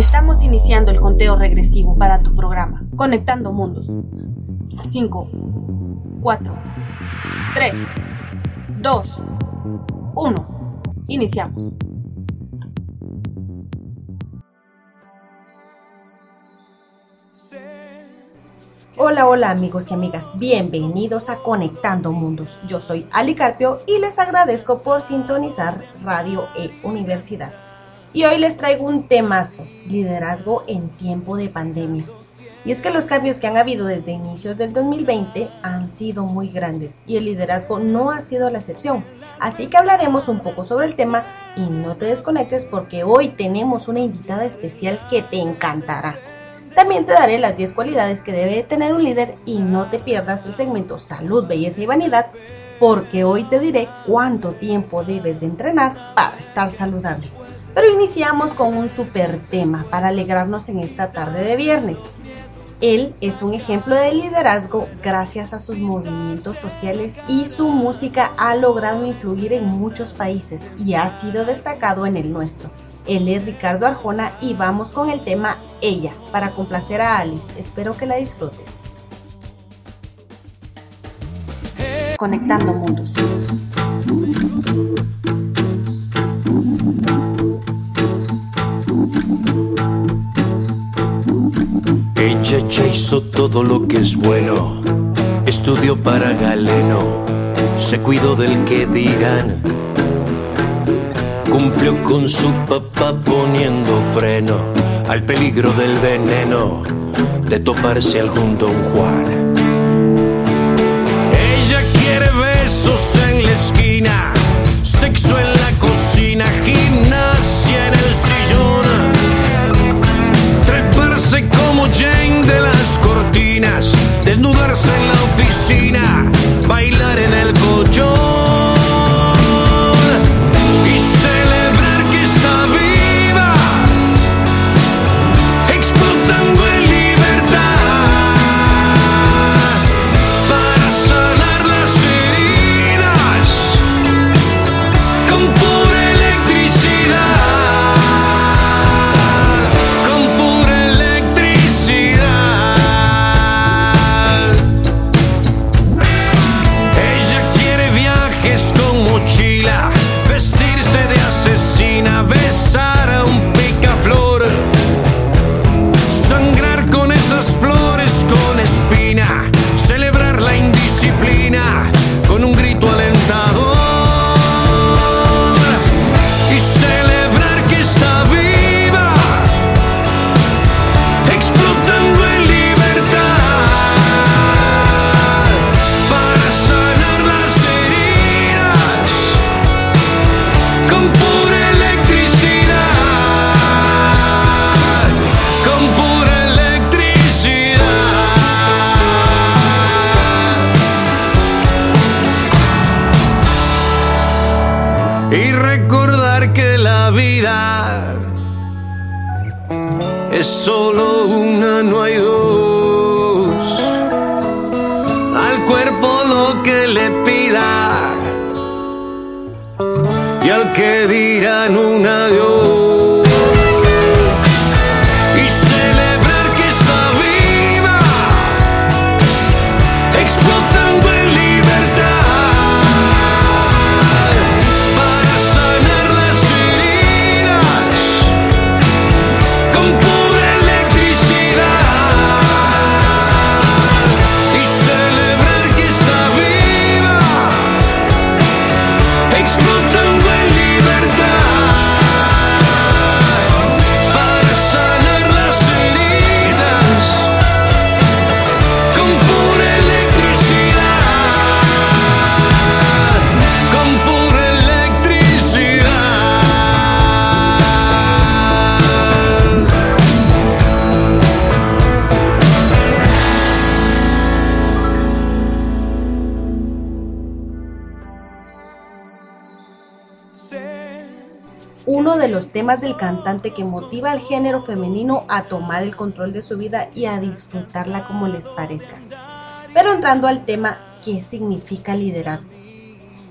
Estamos iniciando el conteo regresivo para tu programa, Conectando Mundos. 5, 4, 3, 2, 1. Iniciamos. Hola, hola amigos y amigas, bienvenidos a Conectando Mundos. Yo soy Ali Carpio y les agradezco por sintonizar Radio e Universidad. Y hoy les traigo un temazo, liderazgo en tiempo de pandemia. Y es que los cambios que han habido desde inicios del 2020 han sido muy grandes y el liderazgo no ha sido la excepción. Así que hablaremos un poco sobre el tema y no te desconectes porque hoy tenemos una invitada especial que te encantará. También te daré las 10 cualidades que debe tener un líder y no te pierdas el segmento Salud, Belleza y Vanidad porque hoy te diré cuánto tiempo debes de entrenar para estar saludable. Pero iniciamos con un super tema para alegrarnos en esta tarde de viernes. Él es un ejemplo de liderazgo gracias a sus movimientos sociales y su música ha logrado influir en muchos países y ha sido destacado en el nuestro. Él es Ricardo Arjona y vamos con el tema Ella para complacer a Alice. Espero que la disfrutes. Conectando Mundos. Ya hizo todo lo que es bueno, estudió para Galeno, se cuidó del que dirán, cumplió con su papá poniendo freno al peligro del veneno de toparse algún don Juan. Ella quiere besos en la esquina, en la oficina, tequila. Vestido temas del cantante que motiva al género femenino a tomar el control de su vida y a disfrutarla como les parezca. Pero entrando al tema, ¿qué significa liderazgo?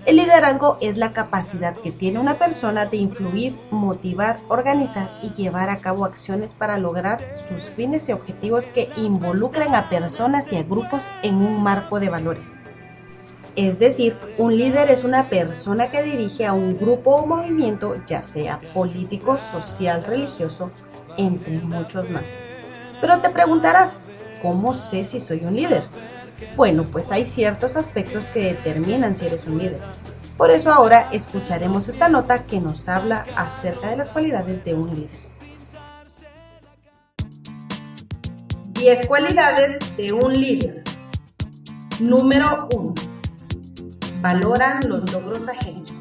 El liderazgo es la capacidad que tiene una persona de influir, motivar, organizar y llevar a cabo acciones para lograr sus fines y objetivos que involucran a personas y a grupos en un marco de valores. Es decir, un líder es una persona que dirige a un grupo o movimiento, ya sea político, social, religioso, entre muchos más. Pero te preguntarás, ¿cómo sé si soy un líder? Bueno, pues hay ciertos aspectos que determinan si eres un líder. Por eso ahora escucharemos esta nota que nos habla acerca de las cualidades de un líder. 10 cualidades de un líder. Número 1. Valoran los logros ajenos.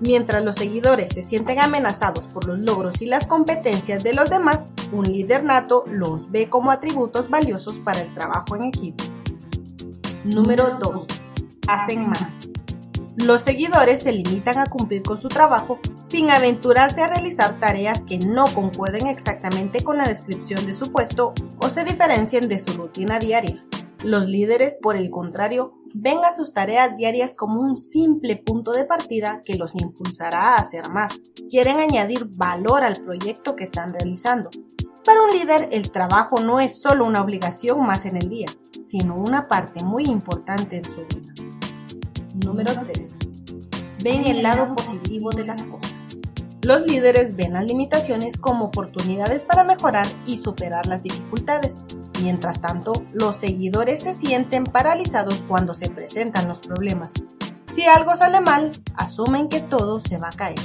Mientras los seguidores se sienten amenazados por los logros y las competencias de los demás, un líder nato los ve como atributos valiosos para el trabajo en equipo. Número 2. Hacen más. Los seguidores se limitan a cumplir con su trabajo sin aventurarse a realizar tareas que no concuerden exactamente con la descripción de su puesto o se diferencien de su rutina diaria. Los líderes, por el contrario, ven a sus tareas diarias como un simple punto de partida que los impulsará a hacer más. Quieren añadir valor al proyecto que están realizando. Para un líder, el trabajo no es solo una obligación más en el día, sino una parte muy importante en su vida. Número 3. Ven el lado positivo de las cosas. Los líderes ven las limitaciones como oportunidades para mejorar y superar las dificultades. Mientras tanto, los seguidores se sienten paralizados cuando se presentan los problemas. Si algo sale mal, asumen que todo se va a caer.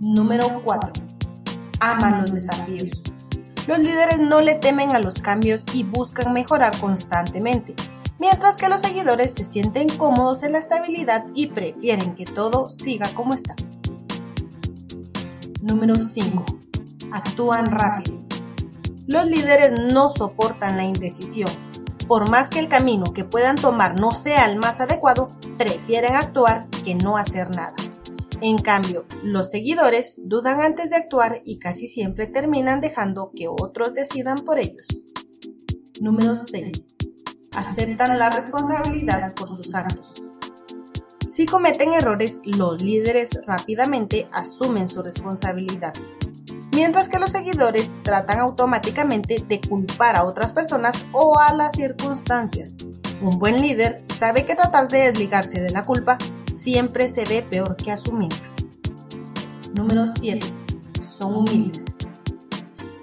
Número 4 aman los desafíos. Los líderes no le temen a los cambios y buscan mejorar constantemente, mientras que los seguidores se sienten cómodos en la estabilidad y prefieren que todo siga como está. Número 5. Actúan rápido. Los líderes no soportan la indecisión. Por más que el camino que puedan tomar no sea el más adecuado, prefieren actuar que no hacer nada. En cambio, los seguidores dudan antes de actuar y casi siempre terminan dejando que otros decidan por ellos. Número 6. Aceptan la responsabilidad por sus actos. Si cometen errores, los líderes rápidamente asumen su responsabilidad, mientras que los seguidores tratan automáticamente de culpar a otras personas o a las circunstancias. Un buen líder sabe que tratar de desligarse de la culpa siempre se ve peor que asumir. Número 7. Son humildes.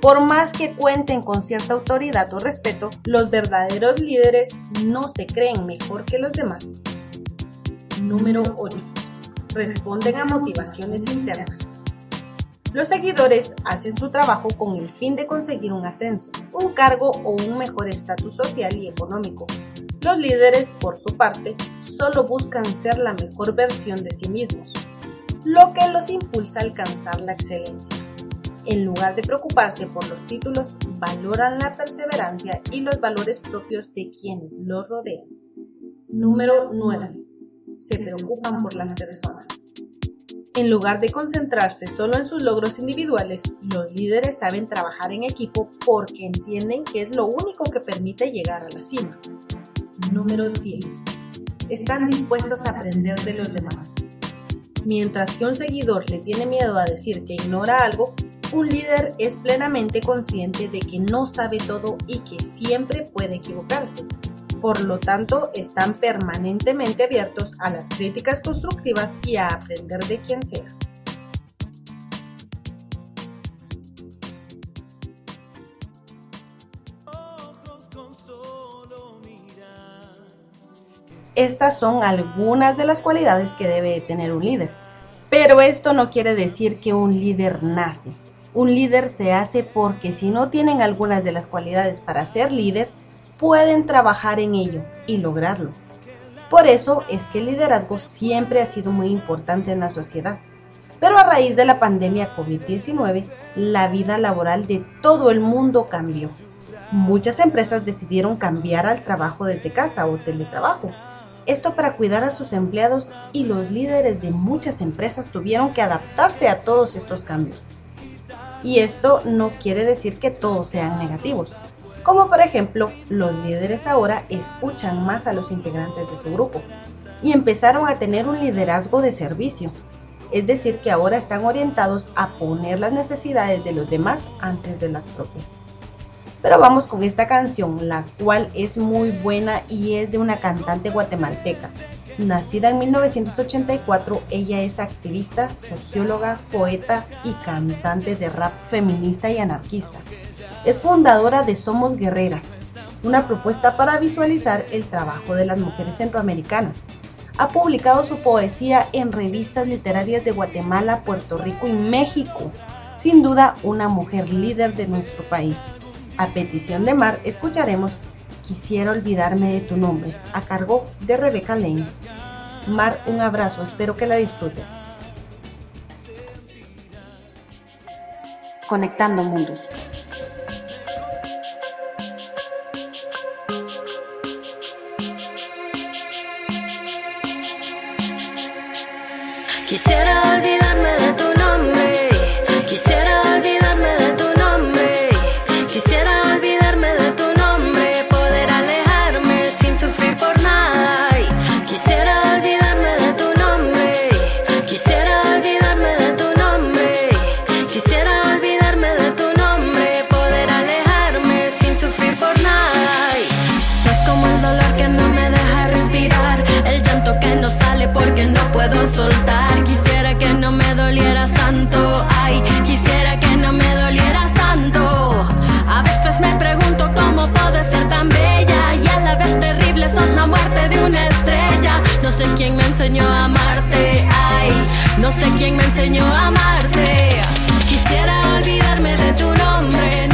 Por más que cuenten con cierta autoridad o respeto, los verdaderos líderes no se creen mejor que los demás. Número 8. Responden a motivaciones internas. Los seguidores hacen su trabajo con el fin de conseguir un ascenso, un cargo o un mejor estatus social y económico, los líderes, por su parte, solo buscan ser la mejor versión de sí mismos, lo que los impulsa a alcanzar la excelencia. En lugar de preocuparse por los títulos, valoran la perseverancia y los valores propios de quienes los rodean. Número 9. Se preocupan por las personas. En lugar de concentrarse solo en sus logros individuales, los líderes saben trabajar en equipo porque entienden que es lo único que permite llegar a la cima. Número 10. Están dispuestos a aprender de los demás. Mientras que un seguidor le tiene miedo a decir que ignora algo, un líder es plenamente consciente de que no sabe todo y que siempre puede equivocarse. Por lo tanto, están permanentemente abiertos a las críticas constructivas y a aprender de quien sea. Estas son algunas de las cualidades que debe tener un líder. Pero esto no quiere decir que un líder nace. Un líder se hace porque si no tienen algunas de las cualidades para ser líder, pueden trabajar en ello y lograrlo. Por eso es que el liderazgo siempre ha sido muy importante en la sociedad. Pero a raíz de la pandemia COVID-19, la vida laboral de todo el mundo cambió. Muchas empresas decidieron cambiar al trabajo desde casa o teletrabajo esto para cuidar a sus empleados y los líderes de muchas empresas tuvieron que adaptarse a todos estos cambios. Y esto no quiere decir que todos sean negativos. Como por ejemplo, los líderes ahora escuchan más a los integrantes de su grupo. y empezaron a tener un liderazgo de servicio. Es decir, que ahora están orientados a poner las necesidades de los demás antes de las propias. Pero vamos con esta canción, la cual es muy buena y es de una cantante guatemalteca. Nacida en 1984, ella es activista, socióloga, poeta y cantante de rap feminista y anarquista. Es fundadora de Somos Guerreras, una propuesta para visualizar el trabajo de las mujeres centroamericanas. Ha publicado su poesía en revistas literarias de Guatemala, Puerto Rico y México. Sin duda, una mujer líder de nuestro país. A petición de Mar, escucharemos Quisiera olvidarme de tu nombre, a cargo de Rebeca Lane. Mar, un abrazo, espero que la disfrutes. Conectando mundos. Quisiera olvidarme amarte. Ay, no sé quién me enseñó a amarte. Quisiera olvidarme de tu nombre,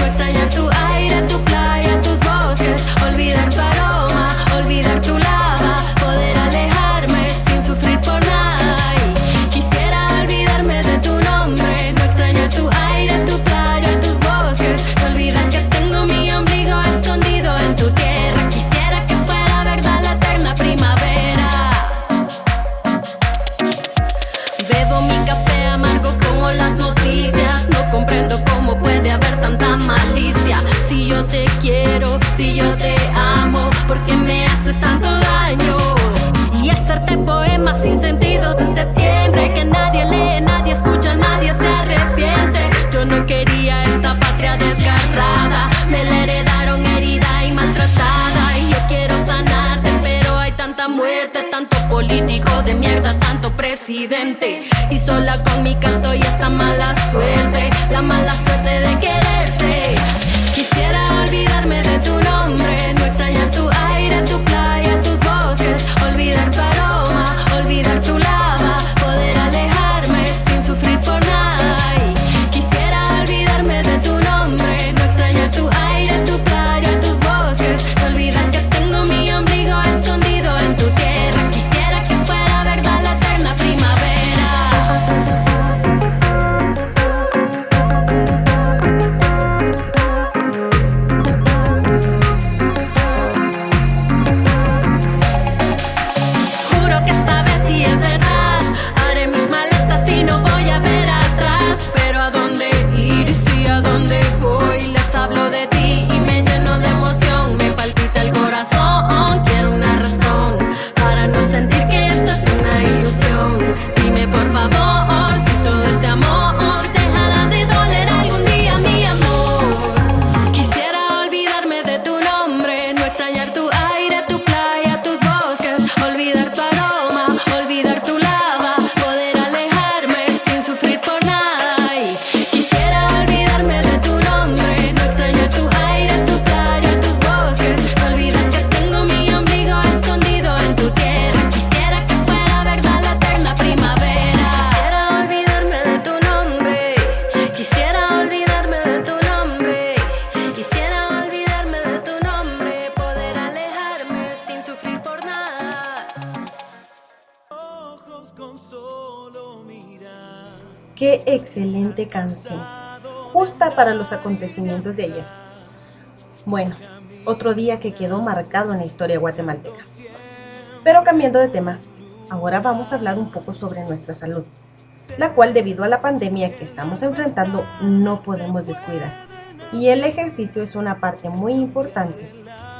Y sola con mi canto y esta mala suerte, la mala suerte de quererte. Para los acontecimientos de ayer. Bueno, otro día que quedó marcado en la historia guatemalteca. Pero cambiando de tema, ahora vamos a hablar un poco sobre nuestra salud, la cual debido a la pandemia que estamos enfrentando no podemos descuidar. Y el ejercicio es una parte muy importante,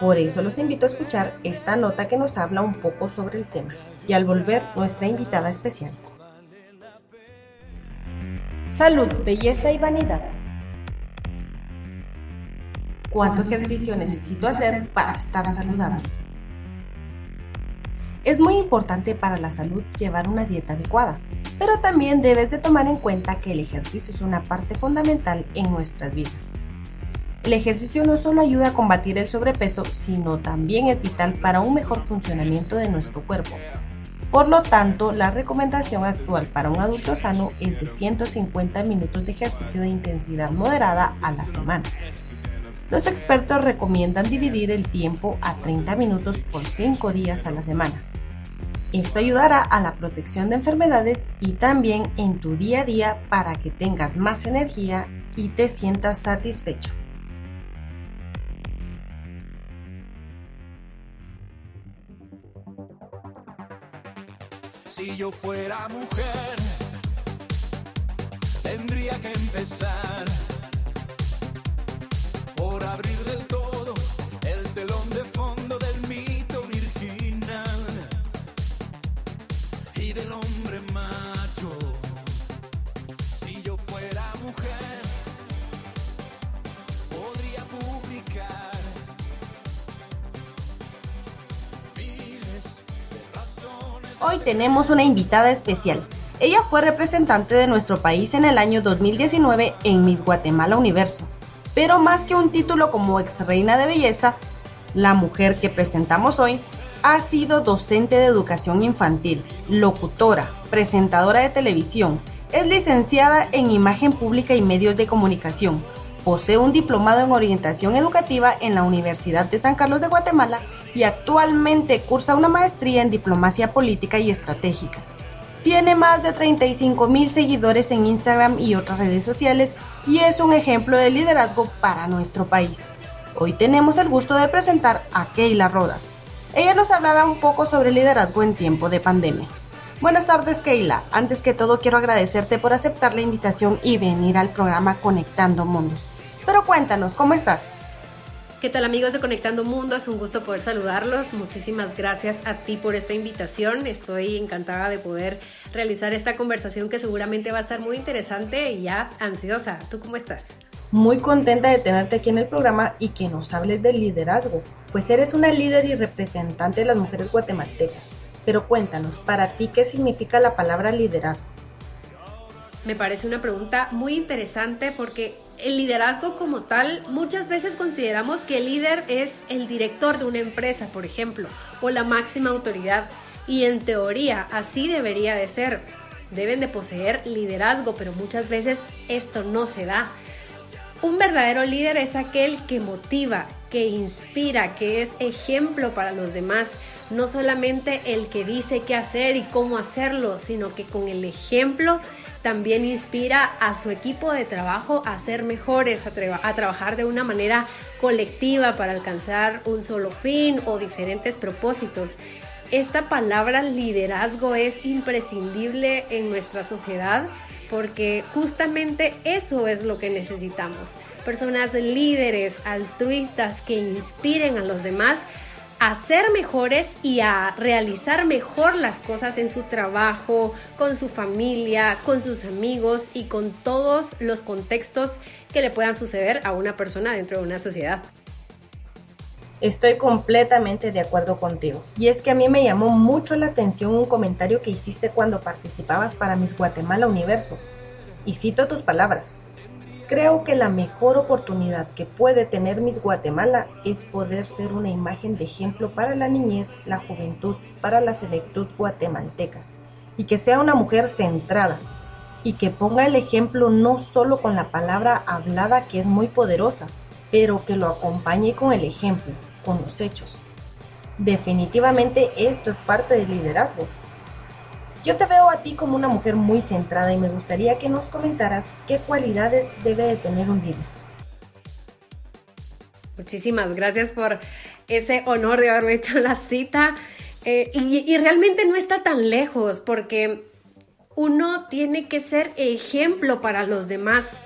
por eso los invito a escuchar esta nota que nos habla un poco sobre el tema. y al volver nuestra invitada especial. Salud, belleza y vanidad. ¿Cuánto ejercicio necesito hacer para estar saludable? Es muy importante para la salud llevar una dieta adecuada, pero también debes de tomar en cuenta que el ejercicio es una parte fundamental en nuestras vidas. El ejercicio no solo ayuda a combatir el sobrepeso, sino también es vital para un mejor funcionamiento de nuestro cuerpo. Por lo tanto, la recomendación actual para un adulto sano es de 150 minutos de ejercicio de intensidad moderada a la semana. Los expertos recomiendan dividir el tiempo a 30 minutos por 5 días a la semana. Esto ayudará a la protección de enfermedades y también en tu día a día para que tengas más energía y te sientas satisfecho. Si yo fuera mujer, tendría que empezar tenemos una invitada especial. Ella fue representante de nuestro país en el año 2019 en Miss Guatemala Universo. Pero más que un título como ex reina de belleza, la mujer que presentamos hoy ha sido docente de educación infantil, locutora, presentadora de televisión, es licenciada en imagen pública y medios de comunicación, posee un diplomado en orientación educativa en la Universidad de San Carlos de Guatemala y actualmente cursa una maestría en diplomacia política y estratégica. Tiene más de 35 mil seguidores en Instagram y otras redes sociales y es un ejemplo de liderazgo para nuestro país. Hoy tenemos el gusto de presentar a Keila Rodas. Ella nos hablará un poco sobre liderazgo en tiempo de pandemia. Buenas tardes Keila, antes que todo quiero agradecerte por aceptar la invitación y venir al programa Conectando Mundos. Pero cuéntanos, ¿cómo estás? ¿Qué tal amigos de Conectando Mundo? Es un gusto poder saludarlos. Muchísimas gracias a ti por esta invitación. Estoy encantada de poder realizar esta conversación que seguramente va a estar muy interesante y ya ansiosa. ¿Tú cómo estás? Muy contenta de tenerte aquí en el programa y que nos hables del liderazgo, pues eres una líder y representante de las mujeres guatemaltecas. Pero cuéntanos, para ti, ¿qué significa la palabra liderazgo? Me parece una pregunta muy interesante porque el liderazgo como tal, muchas veces consideramos que el líder es el director de una empresa, por ejemplo, o la máxima autoridad. Y en teoría así debería de ser. Deben de poseer liderazgo, pero muchas veces esto no se da. Un verdadero líder es aquel que motiva, que inspira, que es ejemplo para los demás. No solamente el que dice qué hacer y cómo hacerlo, sino que con el ejemplo también inspira a su equipo de trabajo a ser mejores, a, a, trabajar de una manera colectiva para alcanzar un solo fin o diferentes propósitos. Esta palabra liderazgo es imprescindible en nuestra sociedad porque justamente eso es lo que necesitamos. Personas líderes, altruistas que inspiren a los demás a ser mejores y a realizar mejor las cosas en su trabajo, con su familia, con sus amigos y con todos los contextos que le puedan suceder a una persona dentro de una sociedad. Estoy completamente de acuerdo contigo. Y es que a mí me llamó mucho la atención un comentario que hiciste cuando participabas para Miss Guatemala Universo. Y cito tus palabras. Creo que la mejor oportunidad que puede tener Miss Guatemala es poder ser una imagen de ejemplo para la niñez, la juventud, para la selectud guatemalteca. Y que sea una mujer centrada. Y que ponga el ejemplo no solo con la palabra hablada que es muy poderosa, pero que lo acompañe con el ejemplo, con los hechos. Definitivamente esto es parte del liderazgo. Yo te veo a ti como una mujer muy centrada y me gustaría que nos comentaras qué cualidades debe de tener un líder. Muchísimas gracias por ese honor de haberme hecho la cita. Eh, y, y realmente no está tan lejos porque uno tiene que ser ejemplo para los demás.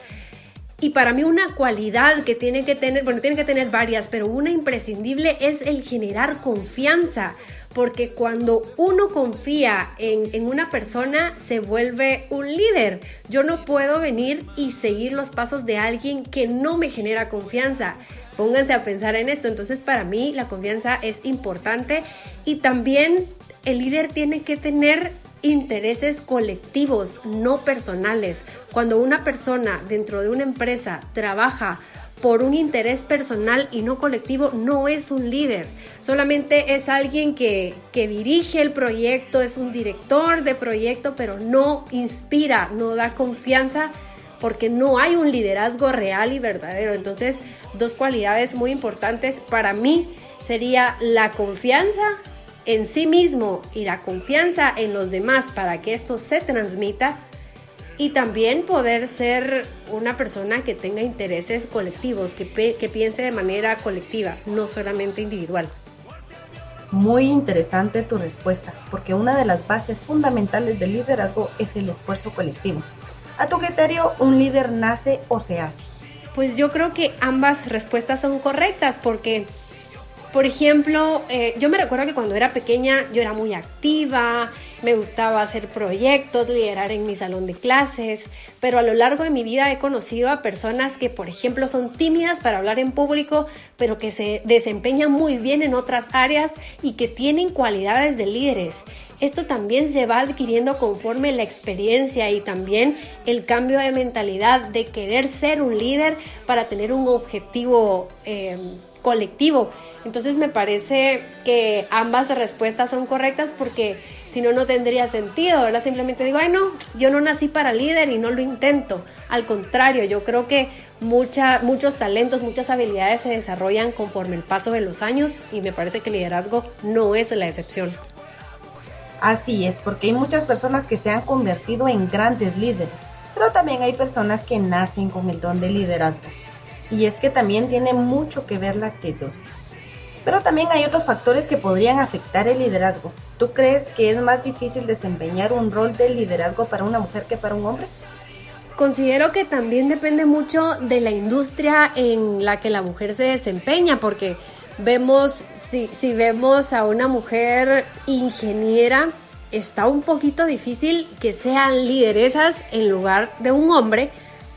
Y para mí una cualidad que tiene que tener, bueno, tiene que tener varias, pero una imprescindible es el generar confianza. Porque cuando uno confía en, una persona se vuelve un líder. Yo no puedo venir y seguir los pasos de alguien que no me genera confianza. Pónganse a pensar en esto. Entonces para mí la confianza es importante y también el líder tiene que tener intereses colectivos, no personales. Cuando una persona dentro de una empresa trabaja por un interés personal y no colectivo, no es un líder. Solamente es alguien que, que, dirige el proyecto, es un director de proyecto, pero no inspira, no da confianza porque no hay un liderazgo real y verdadero. Entonces, dos cualidades muy importantes para mí sería la confianza en sí mismo y la confianza en los demás para que esto se transmita y también poder ser una persona que tenga intereses colectivos, que, que piense de manera colectiva, no solamente individual. Muy interesante tu respuesta, porque una de las bases fundamentales del liderazgo es el esfuerzo colectivo. A tu criterio, ¿un líder nace o se hace? Pues yo creo que ambas respuestas son correctas porque por ejemplo, eh, yo me recuerdo que cuando era pequeña yo era muy activa, me gustaba hacer proyectos, liderar en mi salón de clases, pero a lo largo de mi vida he conocido a personas que, por ejemplo, son tímidas para hablar en público, pero que se desempeñan muy bien en otras áreas y que tienen cualidades de líderes. Esto también se va adquiriendo conforme la experiencia y también el cambio de mentalidad de querer ser un líder para tener un objetivo eh, colectivo. Entonces me parece que ambas respuestas son correctas porque si no, no tendría sentido, ¿verdad? Simplemente digo, ay no, yo no nací para líder y no lo intento. Al contrario, yo creo que muchos talentos, muchas habilidades se desarrollan conforme el paso de los años y me parece que el liderazgo no es la excepción. Así es, porque hay muchas personas que se han convertido en grandes líderes, pero también hay personas que nacen con el don de liderazgo. Y es que también tiene mucho que ver la actitud. Pero también hay otros factores que podrían afectar el liderazgo. ¿Tú crees que es más difícil desempeñar un rol de liderazgo para una mujer que para un hombre? Considero que también depende mucho de la industria en la que la mujer se desempeña, porque vemos, si, si vemos a una mujer ingeniera, está un poquito difícil que sean lideresas en lugar de un hombre,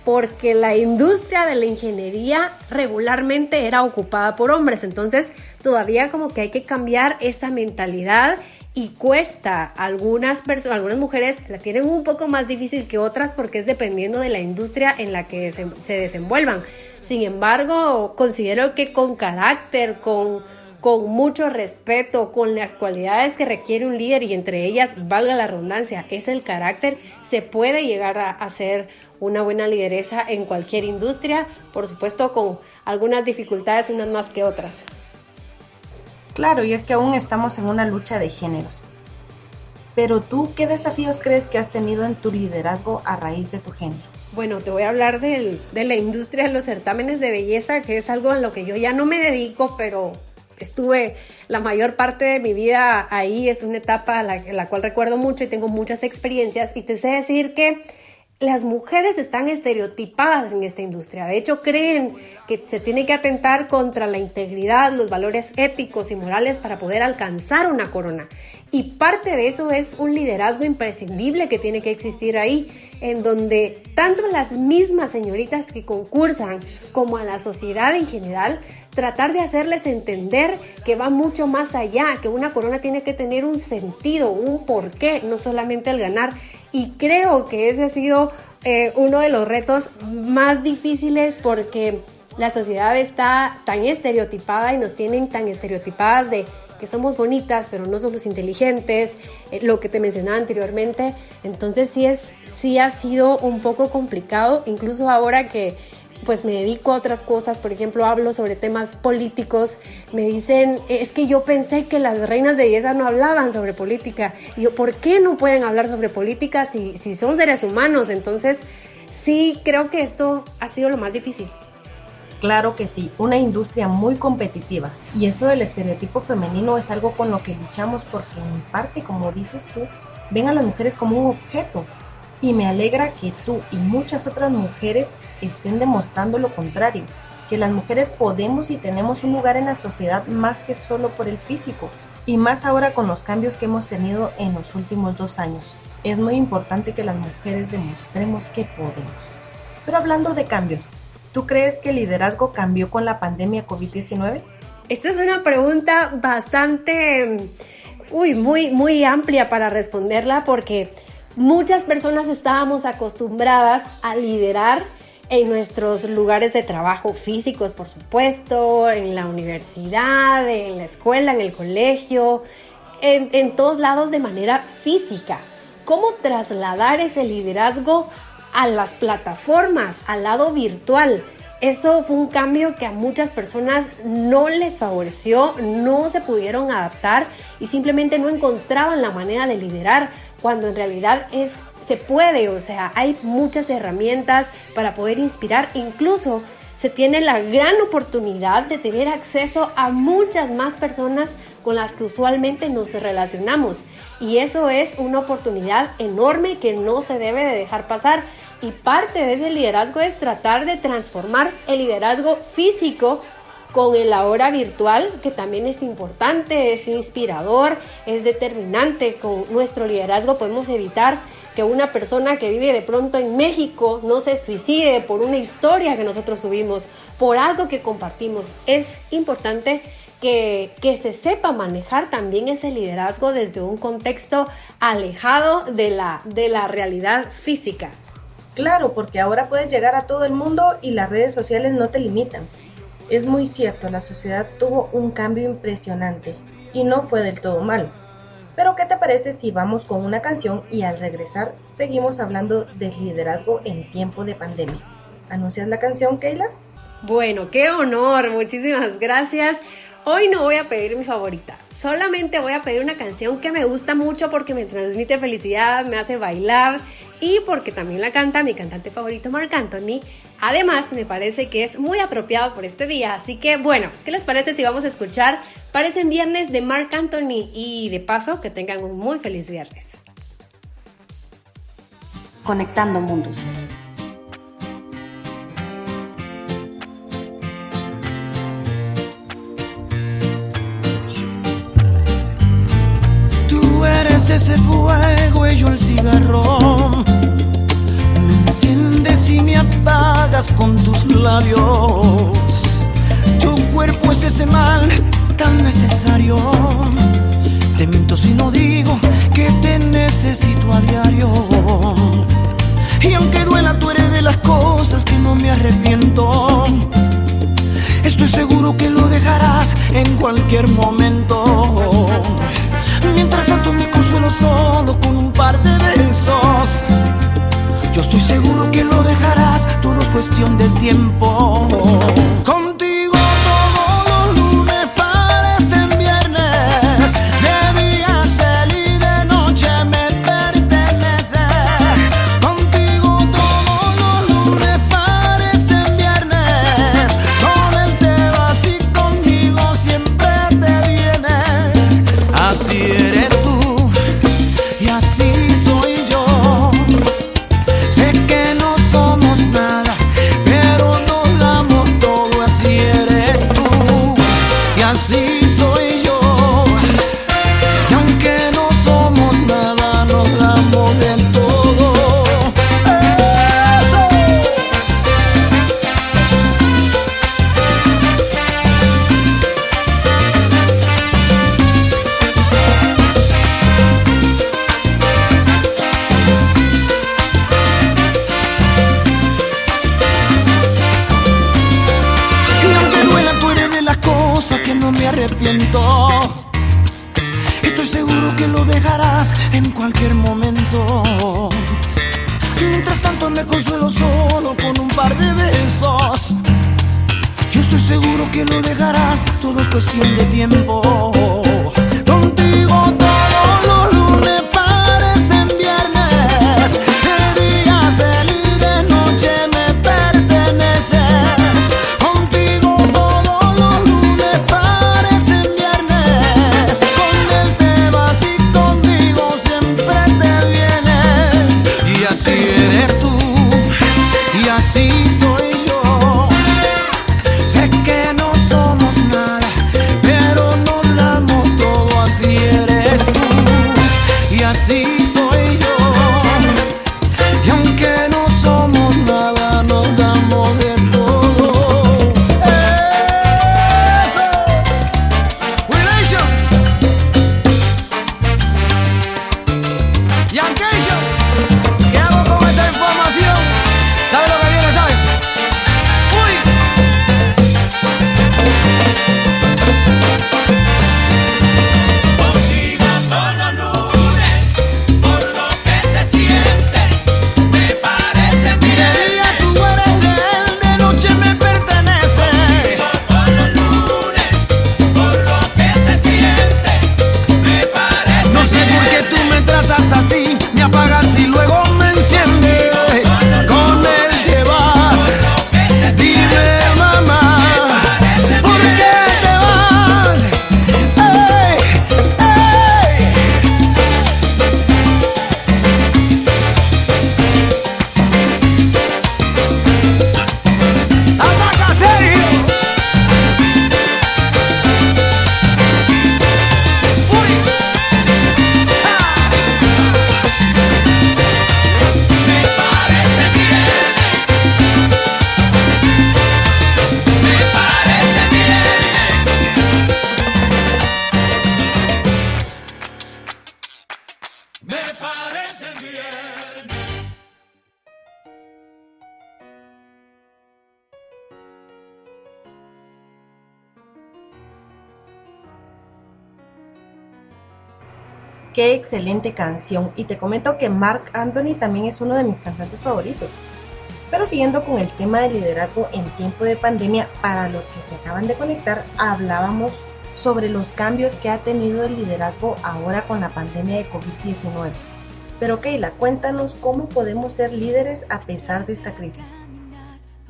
porque la industria de la ingeniería regularmente era ocupada por hombres. Entonces, todavía como que hay que cambiar esa mentalidad y cuesta. Algunas personas, algunas mujeres la tienen un poco más difícil que otras porque es dependiendo de la industria en la que se, se desenvuelvan. Sin embargo, considero que con carácter, con, con mucho respeto, con las cualidades que requiere un líder y entre ellas, valga la redundancia, es el carácter, se puede llegar a, ser una buena lideresa en cualquier industria, por supuesto con algunas dificultades unas más que otras. Claro, y es que aún estamos en una lucha de géneros. Pero tú, ¿qué desafíos crees que has tenido en tu liderazgo a raíz de tu género? Bueno, te voy a hablar del, de la industria de los certámenes de belleza, que es algo a lo que yo ya no me dedico, pero estuve la mayor parte de mi vida ahí. Es una etapa la, la cual recuerdo mucho y tengo muchas experiencias. Y te sé decir que las mujeres están estereotipadas en esta industria. De hecho, creen que se tiene que atentar contra la integridad, los valores éticos y morales para poder alcanzar una corona. Y parte de eso es un liderazgo imprescindible que tiene que existir ahí, en donde tanto las mismas señoritas que concursan como a la sociedad en general, tratar de hacerles entender que va mucho más allá, que una corona tiene que tener un sentido, un porqué, no solamente el ganar y creo que ese ha sido eh, uno de los retos más difíciles porque la sociedad está tan estereotipada y nos tienen tan estereotipadas de que somos bonitas pero no somos inteligentes, eh, lo que te mencionaba anteriormente. Entonces sí, es, sí ha sido un poco complicado, incluso ahora que pues me dedico a otras cosas, por ejemplo, hablo sobre temas políticos, me dicen, es que yo pensé que las reinas de belleza no hablaban sobre política. Y yo, ¿por qué no pueden hablar sobre política si, si son seres humanos? Entonces, sí, creo que esto ha sido lo más difícil. Claro que sí, una industria muy competitiva. Y eso del estereotipo femenino es algo con lo que luchamos porque en parte, como dices tú, ven a las mujeres como un objeto, y me alegra que tú y muchas otras mujeres estén demostrando lo contrario, que las mujeres podemos y tenemos un lugar en la sociedad más que solo por el físico, y más ahora con los cambios que hemos tenido en los últimos dos años. Es muy importante que las mujeres demostremos que podemos. Pero hablando de cambios, ¿tú crees que el liderazgo cambió con la pandemia COVID-19? Esta es una pregunta bastante, uy, muy, muy amplia para responderla porque muchas personas estábamos acostumbradas a liderar en nuestros lugares de trabajo físicos, por supuesto, en la universidad, en la escuela, en el colegio, en, todos lados de manera física. ¿Cómo trasladar ese liderazgo a las plataformas, al lado virtual? Eso fue un cambio que a muchas personas no les favoreció, no se pudieron adaptar y simplemente no encontraban la manera de liderar cuando en realidad es se puede, o sea, hay muchas herramientas para poder inspirar, incluso se tiene la gran oportunidad de tener acceso a muchas más personas con las que usualmente nos relacionamos. Y eso es una oportunidad enorme que no se debe de dejar pasar. Y parte de ese liderazgo es tratar de transformar el liderazgo físico con el ahora virtual, que también es importante, es inspirador, es determinante. Con nuestro liderazgo podemos evitar que una persona que vive de pronto en México no se suicide por una historia que nosotros subimos, por algo que compartimos. Es importante que, que, se sepa manejar también ese liderazgo desde un contexto alejado de la, de la realidad física. Claro, porque ahora puedes llegar a todo el mundo y las redes sociales no te limitan. Es muy cierto, la sociedad tuvo un cambio impresionante y no fue del todo malo. Pero ¿qué te parece si vamos con una canción y al regresar seguimos hablando del liderazgo en tiempo de pandemia? ¿Anuncias la canción, Keila? Bueno, qué honor, muchísimas gracias. Hoy no voy a pedir mi favorita, solamente voy a pedir una canción que me gusta mucho porque me transmite felicidad, me hace bailar y porque también la canta mi cantante favorito Marc Anthony. Además, me parece que es muy apropiado por este día, así que bueno, ¿qué les parece si vamos a escuchar Parecen Viernes de Marc Anthony y de paso que tengan un muy feliz viernes? Conectando mundos. Con tus labios. Tu cuerpo es ese mal tan necesario. Te miento si no digo que te necesito a diario. Y aunque duela, tú eres de las cosas que no me arrepiento. Estoy seguro que lo dejarás en cualquier momento. Mientras tanto me consuelo solo con un par de besos. Yo estoy seguro que lo dejarás, todo es cuestión de tiempo. Qué excelente canción. Y te comento que Mark Anthony también es uno de mis cantantes favoritos. Pero siguiendo con el tema de liderazgo en tiempo de pandemia, para los que se acaban de conectar, hablábamos sobre los cambios que ha tenido el liderazgo ahora con la pandemia de COVID-19. Pero Keila, cuéntanos cómo podemos ser líderes a pesar de esta crisis.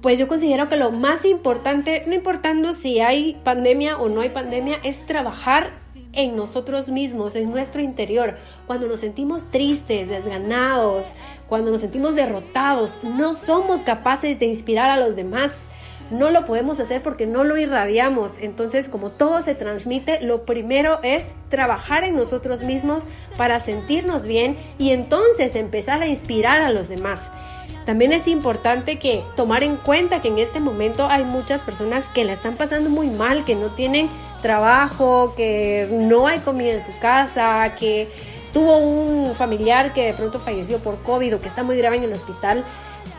Pues yo considero que lo más importante, no importando si hay pandemia o no hay pandemia, es trabajar en nosotros mismos, en nuestro interior. Cuando nos sentimos tristes, desganados, cuando nos sentimos derrotados, no somos capaces de inspirar a los demás. No lo podemos hacer porque no lo irradiamos. Entonces, como todo se transmite, lo primero es trabajar en nosotros mismos para sentirnos bien y entonces empezar a inspirar a los demás. También es importante que tomar en cuenta que en este momento hay muchas personas que la están pasando muy mal, que no tienen trabajo, que no hay comida en su casa, que tuvo un familiar que de pronto falleció por COVID o que está muy grave en el hospital.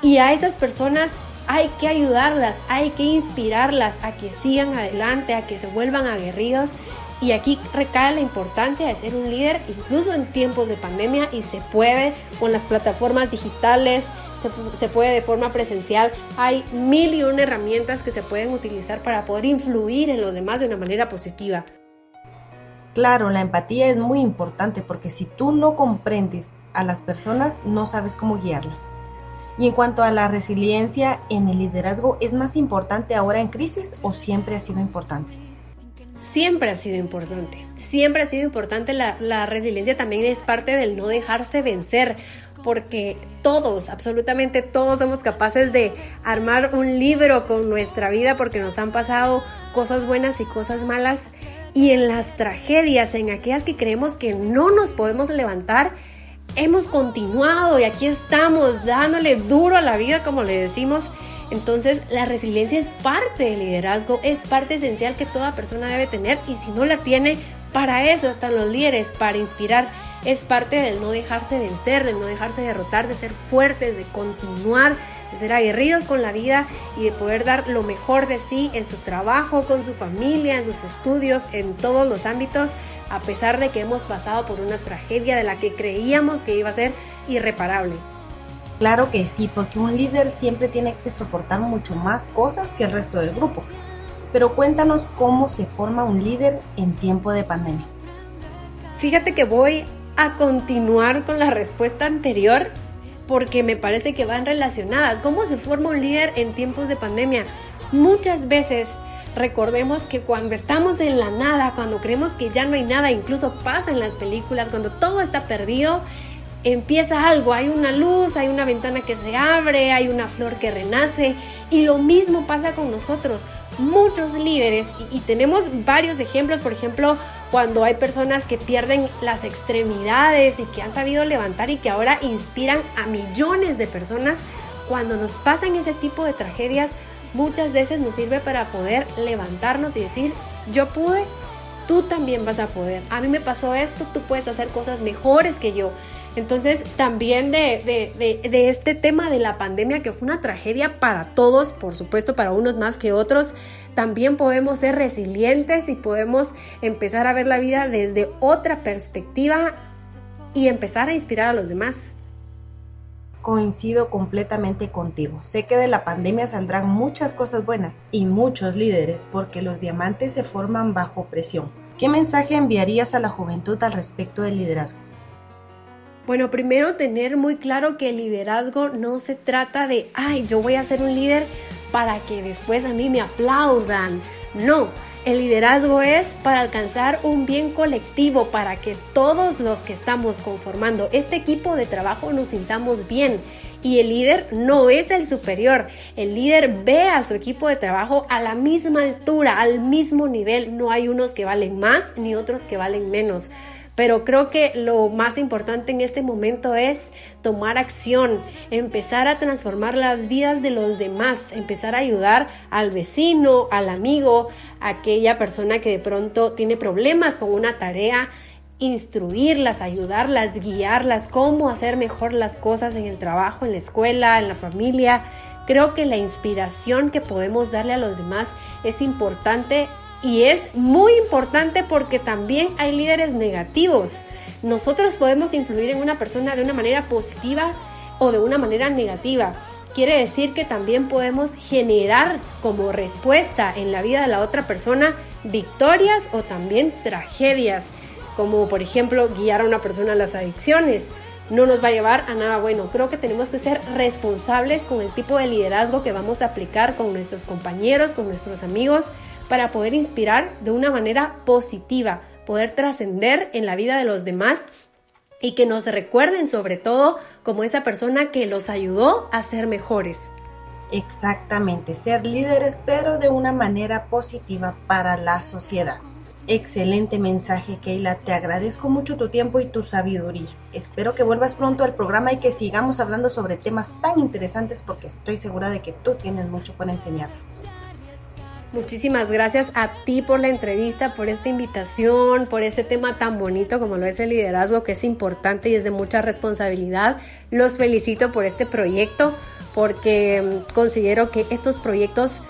Y a esas personas hay que ayudarlas, hay que inspirarlas a que sigan adelante, a que se vuelvan aguerridos. Y aquí recae la importancia de ser un líder incluso en tiempos de pandemia y se puede con las plataformas digitales, se, puede de forma presencial. Hay mil y una herramientas que se pueden utilizar para poder influir en los demás de una manera positiva. Claro, la empatía es muy importante porque si tú no comprendes a las personas, no sabes cómo guiarlas. Y en cuanto a la resiliencia en el liderazgo, ¿es más importante ahora en crisis o siempre ha sido importante? Siempre ha sido importante, siempre ha sido importante. La, la resiliencia también es parte del no dejarse vencer porque todos, absolutamente todos somos capaces de armar un libro con nuestra vida porque nos han pasado cosas buenas y cosas malas. Y en las tragedias, en aquellas que creemos que no nos podemos levantar, hemos continuado y aquí estamos dándole duro a la vida, como le decimos. Entonces la resiliencia es parte del liderazgo, es parte esencial que toda persona debe tener y si no la tiene, para eso están los líderes, para inspirar es parte del no dejarse vencer, del no dejarse derrotar, de ser fuertes, de continuar, de ser aguerridos con la vida y de poder dar lo mejor de sí en su trabajo, con su familia, en sus estudios, en todos los ámbitos, a pesar de que hemos pasado por una tragedia de la que creíamos que iba a ser irreparable. Claro que sí, porque un líder siempre tiene que soportar mucho más cosas que el resto del grupo. Pero cuéntanos cómo se forma un líder en tiempo de pandemia. Fíjate que voy a continuar con la respuesta anterior porque me parece que van relacionadas. ¿Cómo se forma un líder en tiempos de pandemia? Muchas veces recordemos que cuando estamos en la nada, cuando creemos que ya no hay nada, incluso pasa en las películas, cuando todo está perdido, empieza algo, hay una luz, hay una ventana que se abre, hay una flor que renace y lo mismo pasa con nosotros. Muchos líderes, y, tenemos varios ejemplos, por ejemplo, cuando hay personas que pierden las extremidades y que han sabido levantar y que ahora inspiran a millones de personas, cuando nos pasan ese tipo de tragedias, muchas veces nos sirve para poder levantarnos y decir, yo pude, tú también vas a poder. A mí me pasó esto, tú puedes hacer cosas mejores que yo. Entonces, también de, este tema de la pandemia, que fue una tragedia para todos, por supuesto, para unos más que otros, también podemos ser resilientes y podemos empezar a ver la vida desde otra perspectiva y empezar a inspirar a los demás. Coincido completamente contigo. Sé que de la pandemia saldrán muchas cosas buenas y muchos líderes porque los diamantes se forman bajo presión. ¿Qué mensaje enviarías a la juventud al respecto del liderazgo? Bueno, primero tener muy claro que el liderazgo no se trata de, ay, yo voy a ser un líder para que después a mí me aplaudan. No, el liderazgo es para alcanzar un bien colectivo, para que todos los que estamos conformando este equipo de trabajo nos sintamos bien. Y el líder no es el superior. El líder ve a su equipo de trabajo a la misma altura, al mismo nivel. No hay unos que valen más ni otros que valen menos. Pero creo que lo más importante en este momento es tomar acción, empezar a transformar las vidas de los demás, empezar a ayudar al vecino, al amigo, a aquella persona que de pronto tiene problemas con una tarea, instruirlas, ayudarlas, guiarlas, cómo hacer mejor las cosas en el trabajo, en la escuela, en la familia. Creo que la inspiración que podemos darle a los demás es importante y es muy importante porque también hay líderes negativos nosotros podemos influir en una persona de una manera positiva o de una manera negativa. Quiere decir que también podemos generar como respuesta en la vida de la otra persona victorias o también tragedias, como por ejemplo guiar a una persona a las adicciones. No nos va a llevar a nada bueno. Creo que tenemos que ser responsables con el tipo de liderazgo que vamos a aplicar con nuestros compañeros, con nuestros amigos, para poder inspirar de una manera positiva, poder trascender en la vida de los demás y que nos recuerden sobre todo como esa persona que los ayudó a ser mejores. Exactamente, ser líderes pero de una manera positiva para la sociedad. Excelente mensaje, Keila. Te agradezco mucho tu tiempo y tu sabiduría. Espero que vuelvas pronto al programa y que sigamos hablando sobre temas tan interesantes porque estoy segura de que tú tienes mucho por enseñarnos. Muchísimas gracias a ti por la entrevista, por esta invitación, por ese tema tan bonito como lo es el liderazgo, que es importante y es de mucha responsabilidad. Los felicito por este proyecto porque mm, considero que estos proyectos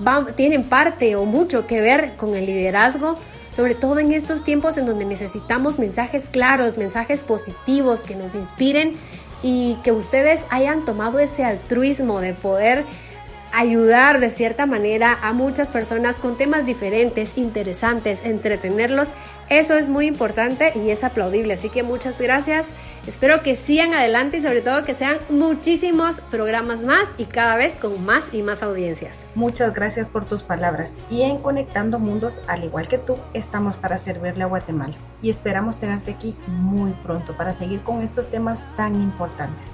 van, tienen parte o mucho que ver con el liderazgo, sobre todo en estos tiempos en donde necesitamos mensajes claros, mensajes positivos que nos inspiren y que ustedes hayan tomado ese altruismo de poder ayudar de cierta manera a muchas personas con temas diferentes, interesantes, entretenerlos. Eso es muy importante y es aplaudible. Así que muchas gracias. Espero que sigan adelante y sobre todo que sean muchísimos programas más y cada vez con más y más audiencias. Muchas gracias por tus palabras. Y en Conectando Mundos, al igual que tú, estamos para servirle a Guatemala. Y esperamos tenerte aquí muy pronto para seguir con estos temas tan importantes.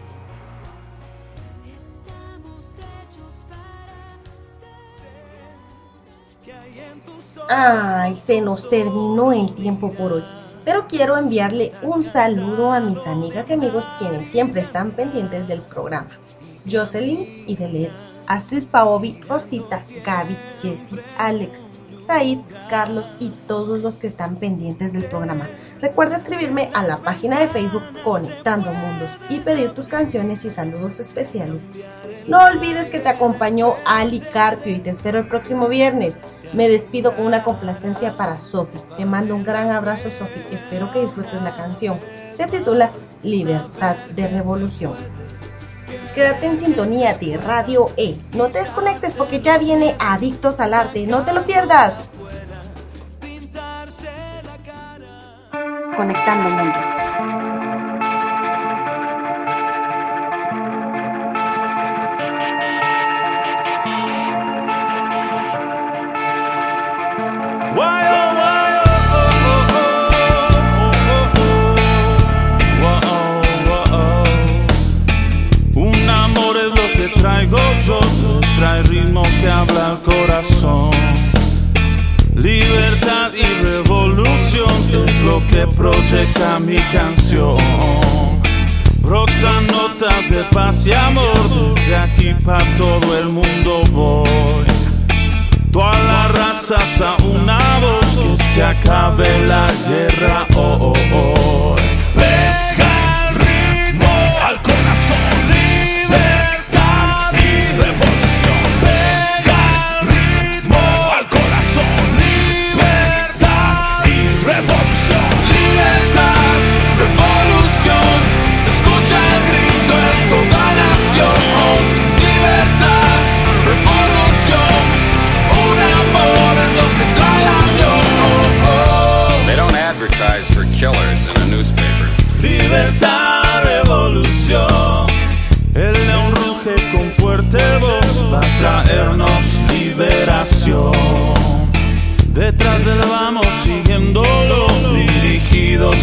Ay, se nos terminó el tiempo por hoy. Pero quiero enviarle un saludo a mis amigas y amigos quienes siempre están pendientes del programa. Jocelyn y Astrid Paovi, Rosita, Gaby, Jessie, Alex, Said, Carlos y todos los que están pendientes del programa. Recuerda escribirme a la página de Facebook Conectando Mundos y pedir tus canciones y saludos especiales. No olvides que te acompañó Ali Carpio y te espero el próximo viernes. Me despido con una complacencia para Sofi. Te mando un gran abrazo, Sofi. Espero que disfrutes la canción. Se titula Libertad de Revolución. Quédate en sintonía de Radio E. No te desconectes porque ya viene Adictos al Arte. No te lo pierdas. Conectando Mundos. Trae ritmo que habla al corazón. Libertad y revolución es lo que proyecta mi canción. Brotan notas de paz y amor, desde aquí para todo el mundo voy. Todas las razas a una voz que se acabe la guerra oh,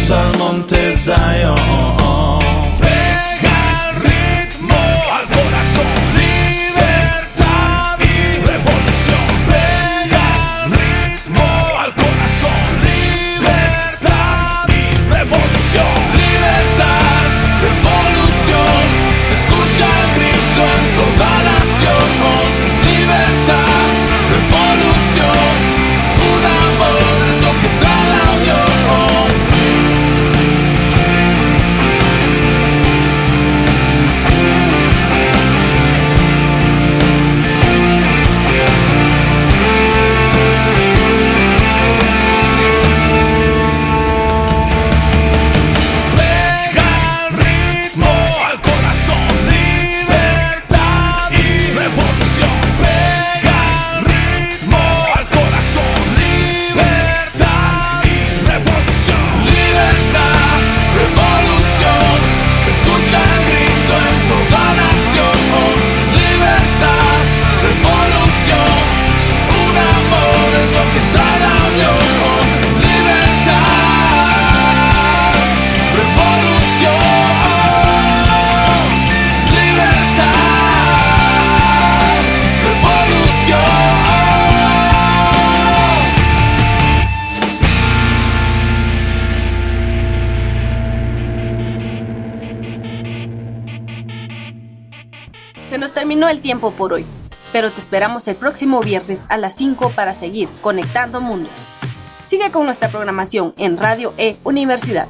Salmonte Zion. Tiempo por hoy, pero te esperamos el próximo viernes a las 5 para seguir conectando mundos. Sigue con nuestra programación en Radio E Universidad